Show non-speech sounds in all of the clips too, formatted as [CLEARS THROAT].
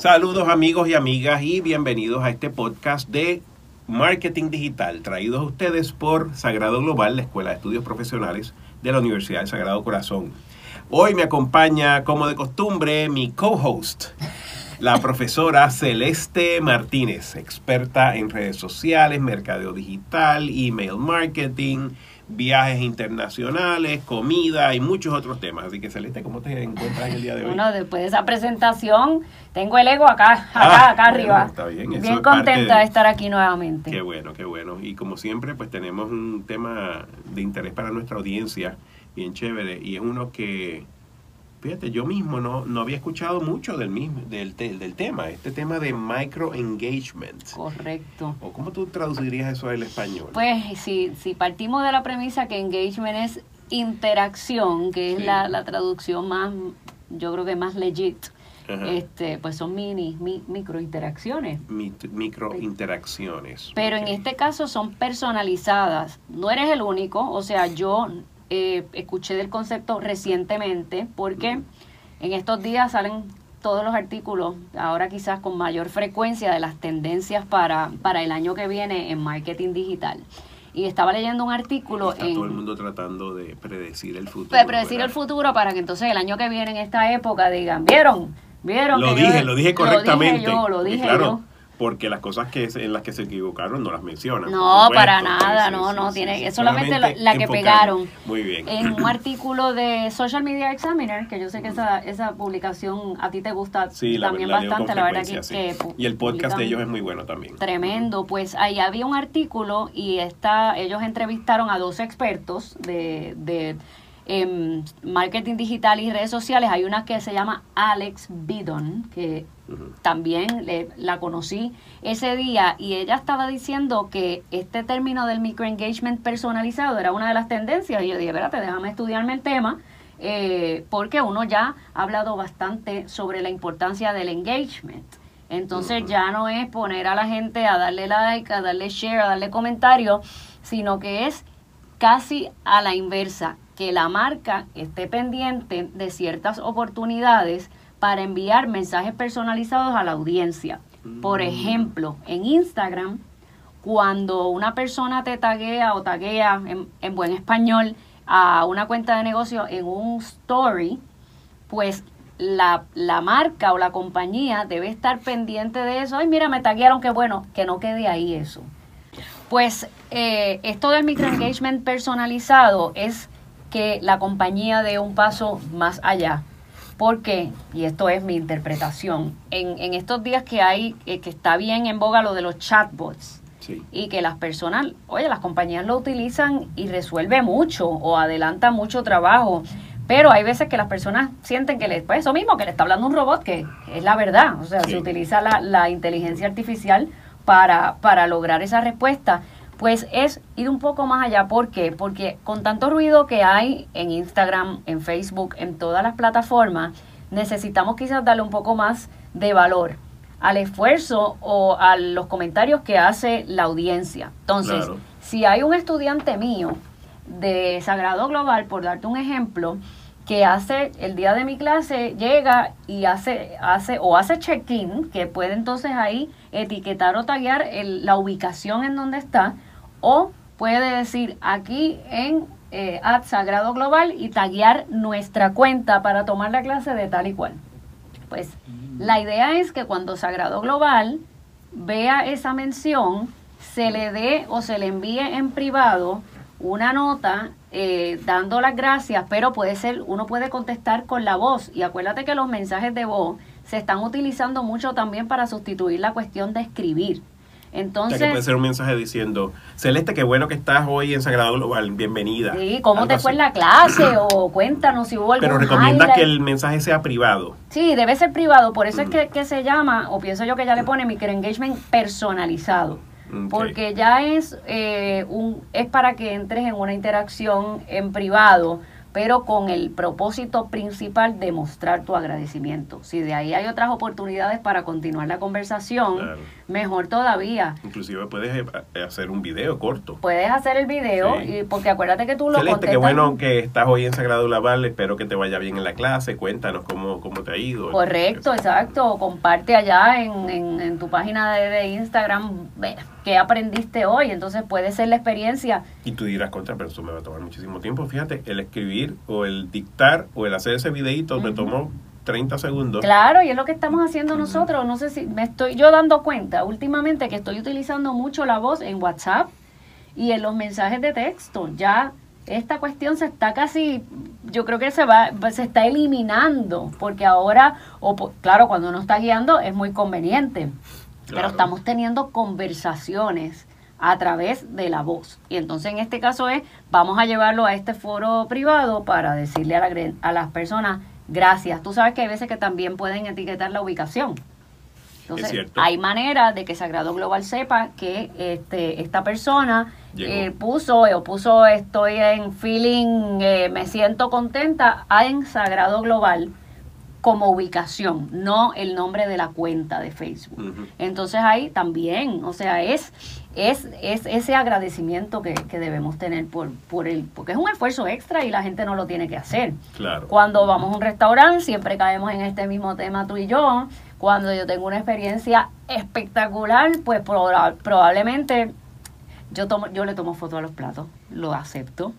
Saludos amigos y amigas y bienvenidos a este podcast de Marketing Digital, traídos a ustedes por Sagrado Global, la Escuela de Estudios Profesionales de la Universidad del Sagrado Corazón. Hoy me acompaña, como de costumbre, mi co-host, la [LAUGHS] profesora Celeste Martínez, experta en redes sociales, mercadeo digital, email marketing, viajes internacionales, comida y muchos otros temas. Así que Celeste, ¿cómo te encuentras en el día de hoy? Bueno, después de esa presentación, tengo el ego acá, acá, Ah, acá bueno, arriba. está bien, eso Bien es contenta de- de estar aquí nuevamente. Qué bueno, qué bueno. Y como siempre, pues tenemos un tema de interés para nuestra audiencia, bien chévere, y es uno que, fíjate, yo mismo no, no había escuchado mucho del mismo, del, te- del tema, este tema de micro engagement. Correcto. ¿O cómo tú traducirías eso al español? Pues si, si partimos de la premisa que engagement es interacción, que es Sí. la, la traducción más, yo creo que más legit, Ajá. este, pues son mini, mi, micro interacciones. Mi- micro interacciones. Pero en este caso son personalizadas. No eres el único, o sea, yo eh, escuché del concepto recientemente porque en estos días salen todos los artículos, ahora quizás con mayor frecuencia, de las tendencias para, para el año que viene en marketing digital. Y estaba leyendo un artículo Está en... todo el mundo tratando de predecir el futuro. Pre- predecir el futuro para que entonces el año que viene en esta época digan, ¿vieron? ¿Vieron? Lo que yo- dije, lo dije correctamente. Lo dije yo, lo dije claro, yo. Porque las cosas que en las que se equivocaron no las mencionan. No, supuesto. para nada, no, no, sí, tiene- sí. es solamente la- la que pegaron. Muy bien. En un artículo de Social Media Examiner, que yo sé que esa, esa publicación a ti te gusta Sí, también la bastante, la verdad que, que Y el podcast de ellos es muy bueno también. Tremendo, pues ahí había un artículo y está, ellos entrevistaron a dos expertos de, de em, marketing digital y redes sociales. Hay una que se llama Alex Bidon, que también le- la conocí ese día y ella estaba diciendo que este término del microengagement personalizado era una de las tendencias y yo dije, espérate, déjame estudiarme el tema eh, porque uno ya ha hablado bastante sobre la importancia del engagement. Entonces ya no es poner a la gente a darle like, a darle share, a darle comentario, sino que es casi a la inversa, que la marca esté pendiente de ciertas oportunidades para enviar mensajes personalizados a la audiencia. Por Mm. ejemplo, en Instagram, cuando una persona te taguea o taguea en, en buen español a una cuenta de negocio en un story, pues la, la marca o la compañía debe estar pendiente de eso. Ay, mira, me taguearon, qué bueno, que no quede ahí eso. Pues eh, esto del microengagement personalizado es que la compañía dé un paso más allá. Porque, y esto es mi interpretación, en, en estos días que hay, eh, que está bien en boga lo de los chatbots, Sí. y que las personas, oye, las compañías lo utilizan y resuelve mucho o adelanta mucho trabajo. Pero hay veces que las personas sienten que les, pues eso mismo, que le está hablando un robot, que es la verdad. O sea, Sí. se utiliza la, la inteligencia artificial para, para lograr esa respuesta. Pues es ir un poco más allá. ¿Por qué? Porque con tanto ruido que hay en Instagram, en Facebook, en todas las plataformas, necesitamos quizás darle un poco más de valor al esfuerzo o a los comentarios que hace la audiencia. Entonces, Claro. si hay un estudiante mío de Sagrado Global, por darte un ejemplo, que hace el día de mi clase, llega y hace, hace o hace check-in, que puede entonces ahí etiquetar o taguear el- la ubicación en donde está, o puede decir aquí en eh, at Sagrado Global y taguear nuestra cuenta para tomar la clase de tal y cual. Pues la idea es que cuando Sagrado Global vea esa mención, se le dé o se le envíe en privado una nota eh, dando las gracias, pero puede ser, uno puede contestar con la voz. Y acuérdate que los mensajes de voz se están utilizando mucho también para sustituir la cuestión de escribir. Entonces, que puede ser un mensaje diciendo, Celeste, qué bueno que estás hoy en Sagrado Global, bienvenida. sí, ¿cómo te fue en la clase? O cuéntanos si hubo algún Pero recomienda que el mensaje sea privado. Sí, debe ser privado, por eso es Mm. que, que se llama, o pienso yo que ya le pone microengagement personalizado. Porque ya es, eh, un, es para que entres en una interacción en privado, pero con el propósito principal de mostrar tu agradecimiento. Si de ahí hay otras oportunidades para continuar la conversación, mejor todavía. Inclusive puedes eh, hacer un video corto. Puedes hacer el video, y porque acuérdate que tú lo Excelente, qué bueno que estás hoy en Sagrado Laval, espero que te vaya bien en la clase, cuéntanos cómo, cómo te ha ido. Correcto, exacto, comparte allá en, en, tu página de, de Instagram qué aprendiste hoy, entonces puede ser la experiencia. Y tú dirás, contra, pero eso me va a tomar muchísimo tiempo, fíjate, el escribir o el dictar o el hacer ese videito me tomó 30 segundos. Claro, y es lo que estamos haciendo nosotros. No sé si me estoy yo dando cuenta últimamente que estoy utilizando mucho la voz en WhatsApp y en los mensajes de texto. Ya esta cuestión se está casi, yo creo que se va, se está eliminando, porque ahora, o claro, cuando uno está guiando es muy conveniente, pero estamos teniendo conversaciones a través de la voz. Y entonces en este caso es, vamos a llevarlo a este foro privado para decirle a, la, a las personas, gracias. Tú sabes que hay veces que también pueden etiquetar la ubicación. Entonces, hay manera de que Sagrado Global sepa que este, esta persona eh, puso o puso estoy en feeling, eh, me siento contenta en Sagrado Global como ubicación, no el nombre de la cuenta de Facebook. Entonces ahí también, o sea, es, es, es ese agradecimiento que, debemos tener por, por el, porque es un esfuerzo extra y la gente no lo tiene que hacer. Claro. Cuando vamos a un restaurante, siempre caemos en este mismo tema tú y yo. Cuando yo tengo una experiencia espectacular, pues probablemente yo tomo, yo le tomo foto a los platos, lo acepto.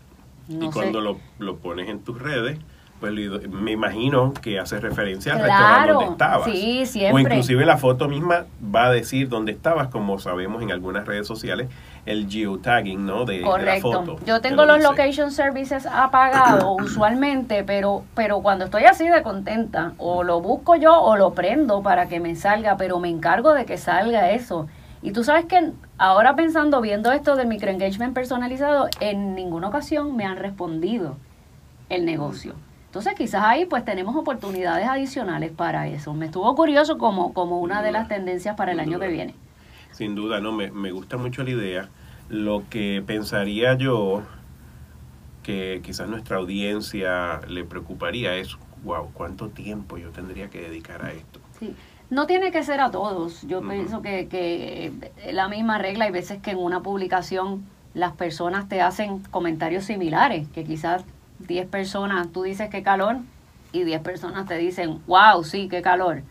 y cuando lo, lo pones en tus redes, pues me imagino que hace referencia al restaurante donde estabas. Sí, siempre. O inclusive la foto misma va a decir dónde estabas, como sabemos en algunas redes sociales, el geotagging, ¿no? De, la foto. Yo tengo los location services apagados [CLEARS THROAT] usualmente, pero, pero cuando estoy así de contenta, o lo busco yo o lo prendo para que me salga, pero me encargo de que salga eso. Y tú sabes que ahora pensando, viendo esto del microengagement personalizado, en ninguna ocasión me han respondido el negocio. Entonces quizás ahí pues tenemos oportunidades adicionales para eso. Me estuvo curioso como, como una de las tendencias para el año que viene. Sin duda, no, me, me gusta mucho la idea. Lo que pensaría yo que quizás nuestra audiencia le preocuparía es, wow, ¿cuánto tiempo yo tendría que dedicar a esto? Sí. No tiene que ser a todos. Yo pienso que, que la misma regla. Hay veces que en una publicación las personas te hacen comentarios similares, que quizás 10 personas, tú dices qué calor y 10 personas te dicen, wow, sí, qué calor.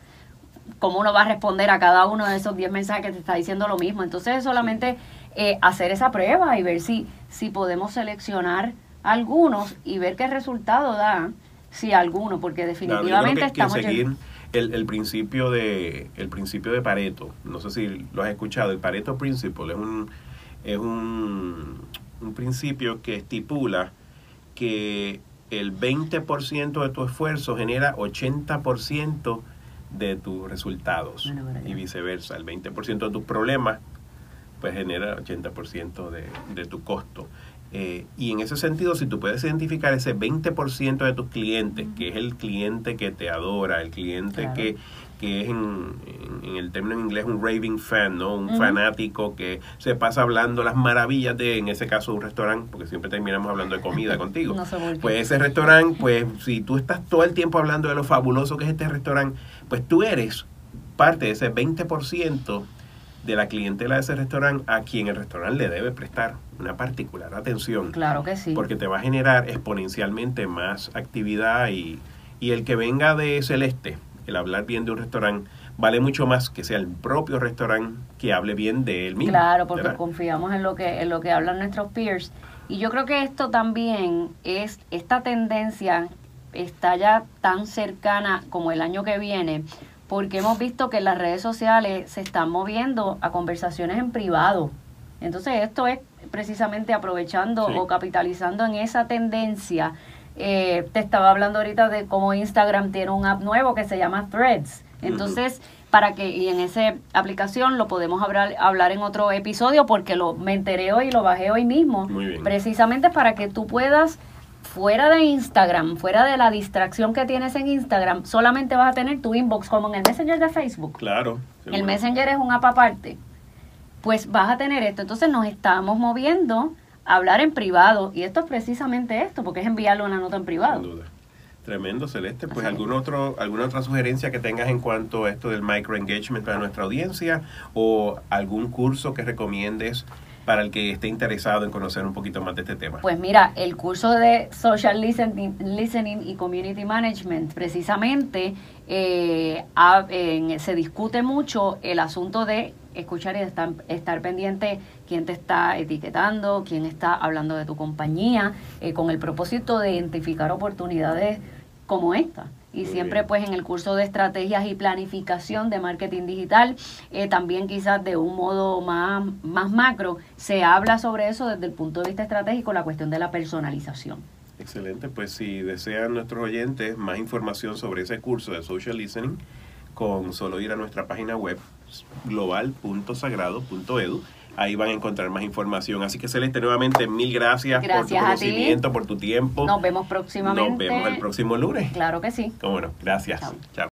¿Cómo uno va a responder a cada uno de esos 10 mensajes que te está diciendo lo mismo? Entonces es solamente eh, hacer esa prueba y ver si, si podemos seleccionar algunos y ver qué resultado da si alguno, porque definitivamente estamos... seguir el, el, principio de, el principio de Pareto, no sé si lo has escuchado, el Pareto Principle es un, es un, un principio que estipula que el 20% de tu esfuerzo genera 80% de tus resultados y viceversa. El 20% de tus problemas pues genera 80% de, de tu costo. Eh, y en ese sentido, si tú puedes identificar ese 20% de tus clientes, que es el cliente que te adora, el cliente que, que es en, en, el término en inglés un raving fan, ¿no? Un fanático que se pasa hablando las maravillas de, en ese caso, un restaurante, porque siempre terminamos hablando de comida [LAUGHS] contigo. pues ese restaurante, pues si tú estás todo el tiempo hablando de lo fabuloso que es este restaurante, pues tú eres parte de ese 20% de la clientela de ese restaurante a quien el restaurante le debe prestar una particular atención. Claro que sí. Porque te va a generar exponencialmente más actividad y, y el que venga de Celeste, el hablar bien de un restaurante vale mucho más que sea el propio restaurante que hable bien de él mismo. Claro, porque confiamos en lo que en lo que hablan nuestros peers y yo creo que esto también es esta tendencia está ya tan cercana como el año que viene porque hemos visto que las redes sociales se están moviendo a conversaciones en privado. Entonces esto es precisamente aprovechando o capitalizando en esa tendencia eh, te estaba hablando ahorita de cómo Instagram tiene un app nuevo que se llama Threads. Entonces, para que, y en esa aplicación lo podemos hablar, hablar en otro episodio porque lo me enteré hoy y lo bajé hoy mismo. Precisamente para que tú puedas, fuera de Instagram, fuera de la distracción que tienes en Instagram, solamente vas a tener tu inbox como en el Messenger de Facebook. Claro. El Messenger es un app aparte. Pues vas a tener esto. Entonces nos estamos moviendo hablar en privado. Y esto es precisamente esto, porque es enviarle una nota en privado. Sin duda. Tremendo, Celeste. Pues algún otro, alguna otra sugerencia que tengas en cuanto a esto del microengagement para nuestra audiencia o algún curso que recomiendes para el que esté interesado en conocer un poquito más de este tema? Pues mira, el curso de Social Listening, y Community Management, precisamente eh, se discute mucho el asunto de escuchar y estar, estar pendiente quién te está etiquetando, quién está hablando de tu compañía, eh, con el propósito de identificar oportunidades como esta. Y siempre pues en el curso de estrategias y planificación de marketing digital, eh, también quizás de un modo más, más macro, se habla sobre eso desde el punto de vista estratégico, la cuestión de la personalización. Excelente, pues si desean nuestros oyentes más información sobre ese curso de social listening, con solo ir a nuestra página web global.sagrado.edu Ahí van a encontrar más información. Así que Celeste, nuevamente mil gracias, por tu conocimiento, por tu tiempo. Nos vemos próximamente. Nos vemos el próximo lunes. Claro que sí. Bueno, gracias. Chao.